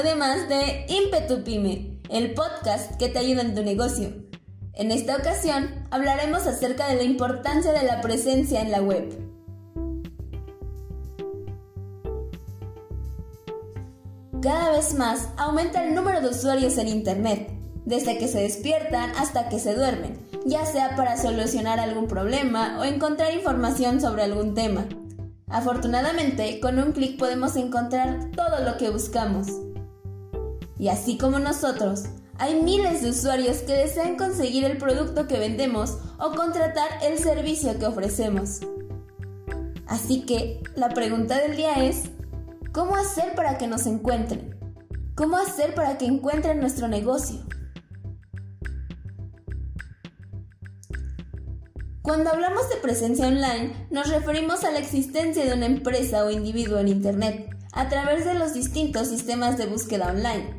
Bienvenidos a un episodio más de Impetu Pyme, el podcast que te ayuda en tu negocio. En esta ocasión hablaremos acerca de la importancia de la presencia en la web. Cada vez más aumenta el número de usuarios en Internet, desde que se despiertan hasta que se duermen, ya sea para solucionar algún problema o encontrar información sobre algún tema. Afortunadamente, con un clic podemos encontrar todo lo que buscamos. Y así como nosotros, hay miles de usuarios que desean conseguir el producto que vendemos o contratar el servicio que ofrecemos. Así que la pregunta del día es, ¿cómo hacer para que nos encuentren? ¿Cómo hacer para que encuentren nuestro negocio? Cuando hablamos de presencia online, nos referimos a la existencia de una empresa o individuo en Internet a través de los distintos sistemas de búsqueda online.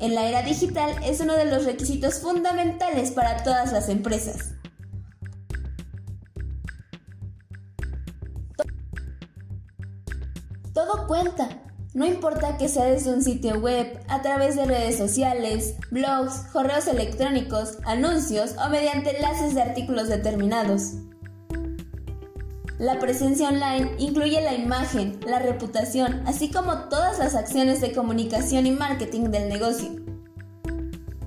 En la era digital es uno de los requisitos fundamentales para todas las empresas. Todo cuenta, no importa que sea desde un sitio web, a través de redes sociales, blogs, correos electrónicos, anuncios o mediante enlaces de artículos determinados. La presencia online incluye la imagen, la reputación, así como todas las acciones de comunicación y marketing del negocio.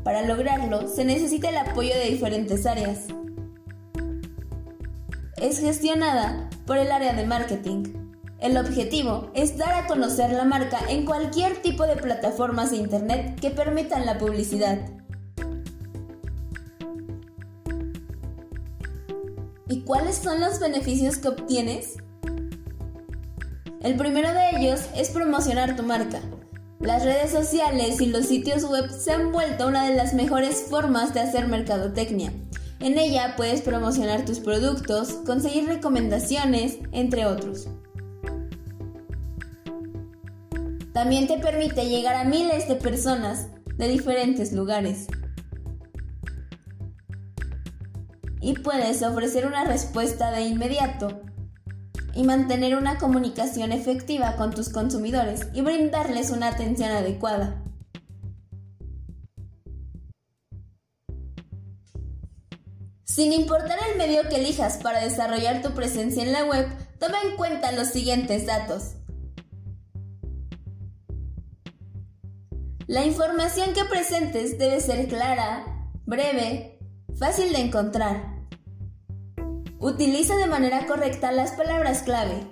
Para lograrlo, se necesita el apoyo de diferentes áreas. Es gestionada por el área de marketing, el objetivo es dar a conocer la marca en cualquier tipo de plataformas de Internet que permitan la publicidad. ¿Y cuáles son los beneficios que obtienes? El primero de ellos es promocionar tu marca. Las redes sociales y los sitios web se han vuelto una de las mejores formas de hacer mercadotecnia. En ella puedes promocionar tus productos, conseguir recomendaciones, entre otros. También te permite llegar a miles de personas de diferentes lugares. Y puedes ofrecer una respuesta de inmediato y mantener una comunicación efectiva con tus consumidores y brindarles una atención adecuada. Sin importar el medio que elijas para desarrollar tu presencia en la web, toma en cuenta los siguientes datos. La información que presentes debe ser clara, breve, fácil de encontrar. Utiliza de manera correcta las palabras clave.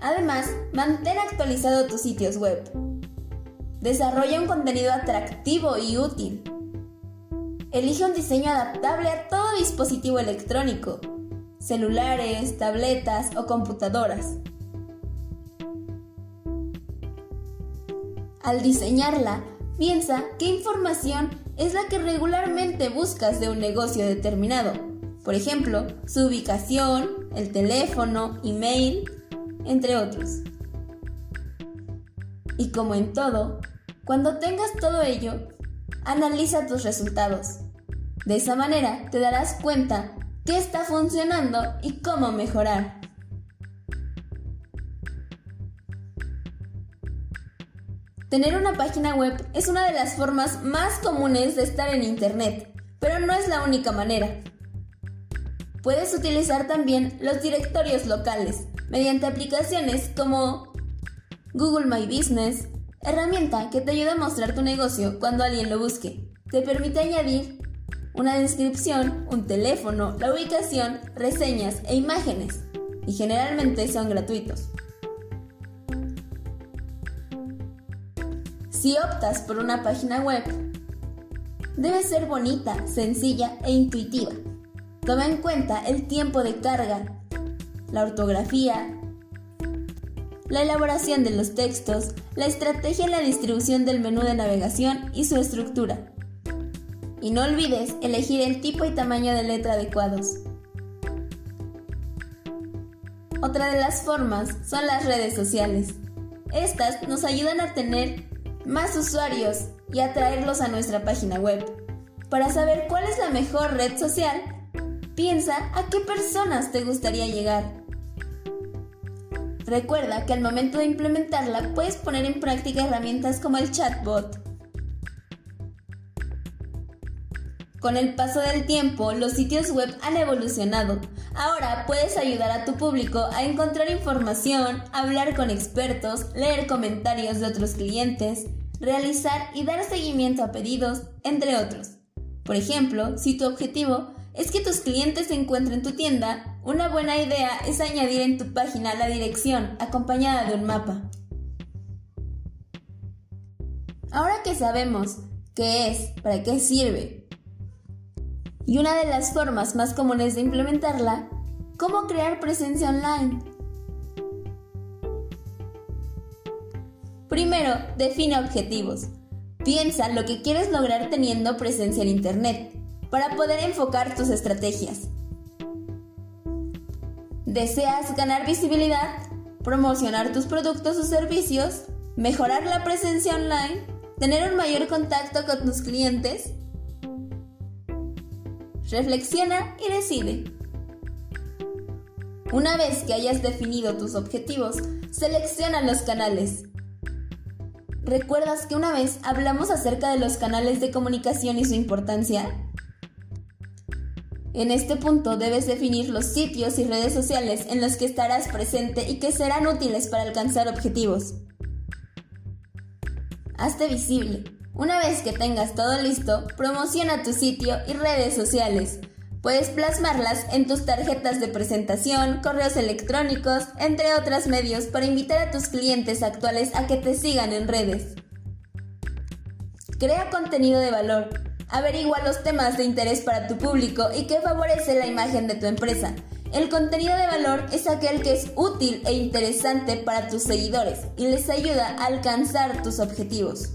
Además, mantén actualizado tus sitios web. Desarrolla un contenido atractivo y útil. Elige un diseño adaptable a todo dispositivo electrónico, celulares, tabletas o computadoras. Al diseñarla, piensa qué información es la que regularmente buscas de un negocio determinado. Por ejemplo, su ubicación, el teléfono, email, entre otros. Y como en todo, cuando tengas todo ello, analiza tus resultados. De esa manera te darás cuenta qué está funcionando y cómo mejorar. Tener una página web es una de las formas más comunes de estar en Internet, pero no es la única manera. Puedes utilizar también los directorios locales mediante aplicaciones como Google My Business, herramienta que te ayuda a mostrar tu negocio cuando alguien lo busque. Te permite añadir una descripción, un teléfono, la ubicación, reseñas e imágenes, y generalmente son gratuitos. Si optas por una página web, debe ser bonita, sencilla e intuitiva. Toma en cuenta el tiempo de carga, la ortografía, la elaboración de los textos, la estrategia en la distribución del menú de navegación y su estructura. Y no olvides elegir el tipo y tamaño de letra adecuados. Otra de las formas son las redes sociales. Estas nos ayudan a tener más usuarios y atraerlos a nuestra página web. Para saber cuál es la mejor red social, piensa a qué personas te gustaría llegar. Recuerda que al momento de implementarla puedes poner en práctica herramientas como el chatbot. Con el paso del tiempo, los sitios web han evolucionado. Ahora puedes ayudar a tu público a encontrar información, hablar con expertos, leer comentarios de otros clientes, realizar y dar seguimiento a pedidos, entre otros. Por ejemplo, si tu objetivo es que tus clientes encuentren tu tienda, una buena idea es añadir en tu página la dirección acompañada de un mapa. Ahora que sabemos qué es, para qué sirve, y una de las formas más comunes de implementarla, cómo crear presencia online. Primero, define objetivos. Piensa lo que quieres lograr teniendo presencia en Internet para poder enfocar tus estrategias. ¿Deseas ganar visibilidad? ¿Promocionar tus productos o servicios? ¿Mejorar la presencia online? ¿Tener un mayor contacto con tus clientes? Reflexiona y decide. Una vez que hayas definido tus objetivos, selecciona los canales. ¿Recuerdas que una vez hablamos acerca de los canales de comunicación y su importancia? En este punto debes definir los sitios y redes sociales en los que estarás presente y que serán útiles para alcanzar objetivos. Hazte visible. Una vez que tengas todo listo, promociona tu sitio y redes sociales. Puedes plasmarlas en tus tarjetas de presentación, correos electrónicos, entre otros medios para invitar a tus clientes actuales a que te sigan en redes. Crea contenido de valor. Averigua los temas de interés para tu público y que favorece la imagen de tu empresa. El contenido de valor es aquel que es útil e interesante para tus seguidores y les ayuda a alcanzar tus objetivos.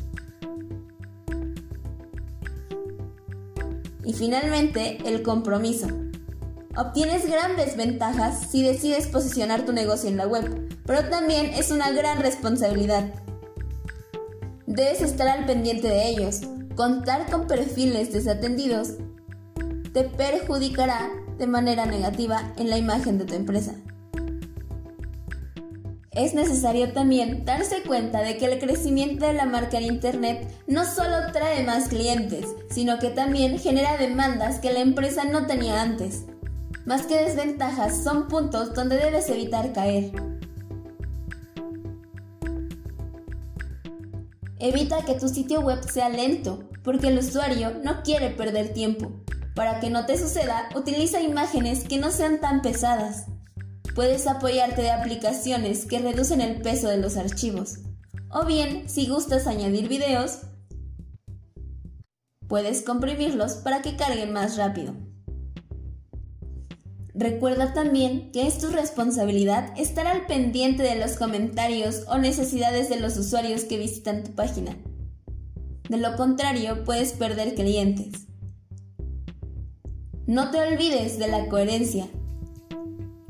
Y finalmente, el compromiso. Obtienes grandes ventajas si decides posicionar tu negocio en la web, pero también es una gran responsabilidad. Debes estar al pendiente de ellos, contar con perfiles desatendidos te perjudicará de manera negativa en la imagen de tu empresa. Es necesario también darse cuenta de que el crecimiento de la marca en Internet no solo trae más clientes, sino que también genera demandas que la empresa no tenía antes. Más que desventajas, son puntos donde debes evitar caer. Evita que tu sitio web sea lento, porque el usuario no quiere perder tiempo. Para que no te suceda, utiliza imágenes que no sean tan pesadas. Puedes apoyarte de aplicaciones que reducen el peso de los archivos. O bien, si gustas añadir videos, puedes comprimirlos para que carguen más rápido. Recuerda también que es tu responsabilidad estar al pendiente de los comentarios o necesidades de los usuarios que visitan tu página. De lo contrario, puedes perder clientes. No te olvides de la coherencia.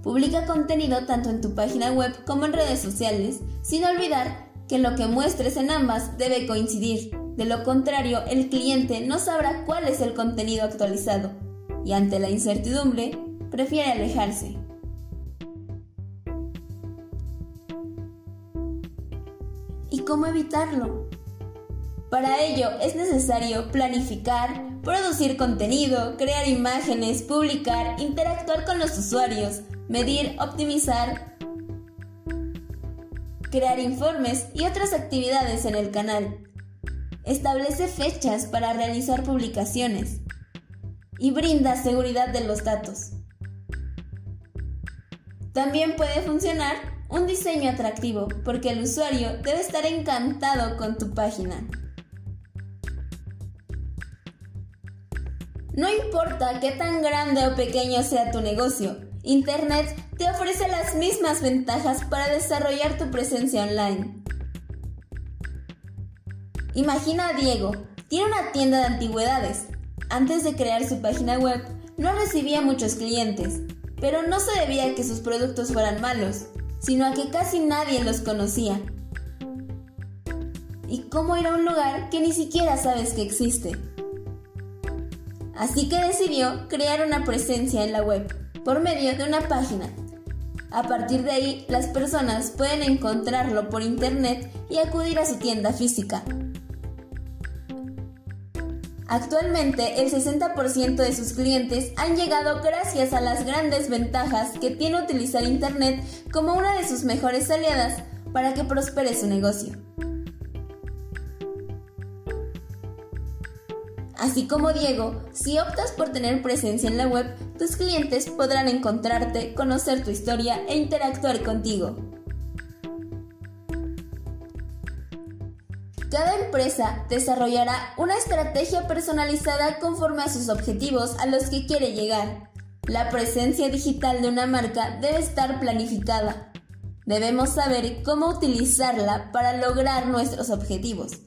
Publica contenido tanto en tu página web como en redes sociales, sin olvidar que lo que muestres en ambas debe coincidir. De lo contrario, el cliente no sabrá cuál es el contenido actualizado y ante la incertidumbre prefiere alejarse. ¿Y cómo evitarlo? Para ello es necesario planificar, producir contenido, crear imágenes, publicar, interactuar con los usuarios, medir, optimizar, crear informes y otras actividades en el canal. Establece fechas para realizar publicaciones y brinda seguridad de los datos. También puede funcionar un diseño atractivo porque el usuario debe estar encantado con tu página. No importa qué tan grande o pequeño sea tu negocio, Internet te ofrece las mismas ventajas para desarrollar tu presencia online. Imagina a Diego, tiene una tienda de antigüedades. Antes de crear su página web, no recibía muchos clientes, pero no se debía a que sus productos fueran malos, sino a que casi nadie los conocía. ¿Y cómo ir a un lugar que ni siquiera sabes que existe? Así que decidió crear una presencia en la web por medio de una página. A partir de ahí, las personas pueden encontrarlo por internet y acudir a su tienda física. Actualmente, el 60% de sus clientes han llegado gracias a las grandes ventajas que tiene utilizar Internet como una de sus mejores aliadas para que prospere su negocio. Así como Diego, si optas por tener presencia en la web, tus clientes podrán encontrarte, conocer tu historia e interactuar contigo. Cada empresa desarrollará una estrategia personalizada conforme a sus objetivos a los que quiere llegar. La presencia digital de una marca debe estar planificada. Debemos saber cómo utilizarla para lograr nuestros objetivos.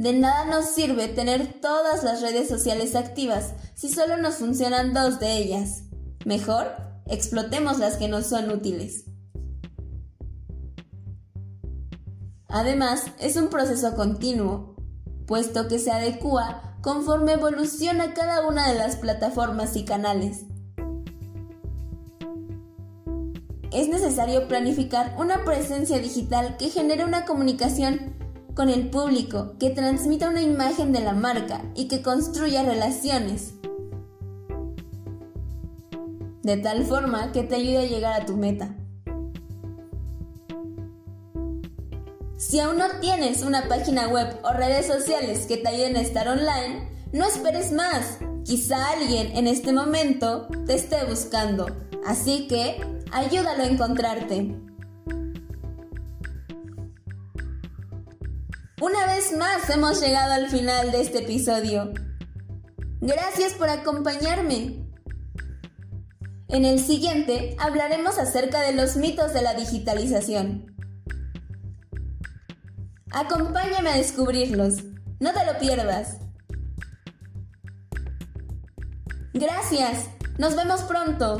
De nada nos sirve tener todas las redes sociales activas si solo nos funcionan dos de ellas. Mejor, explotemos las que nos son útiles. Además, es un proceso continuo, puesto que se adecua conforme evoluciona cada una de las plataformas y canales. Es necesario planificar una presencia digital que genere una comunicación con el público, que transmita una imagen de la marca y que construya relaciones. De tal forma que te ayude a llegar a tu meta. Si aún no tienes una página web o redes sociales que te ayuden a estar online, no esperes más. Quizá alguien en este momento te esté buscando. Así que ayúdalo a encontrarte. Una vez más hemos llegado al final de este episodio. Gracias por acompañarme. En el siguiente hablaremos acerca de los mitos de la digitalización. Acompáñame a descubrirlos. No te lo pierdas. Gracias. Nos vemos pronto.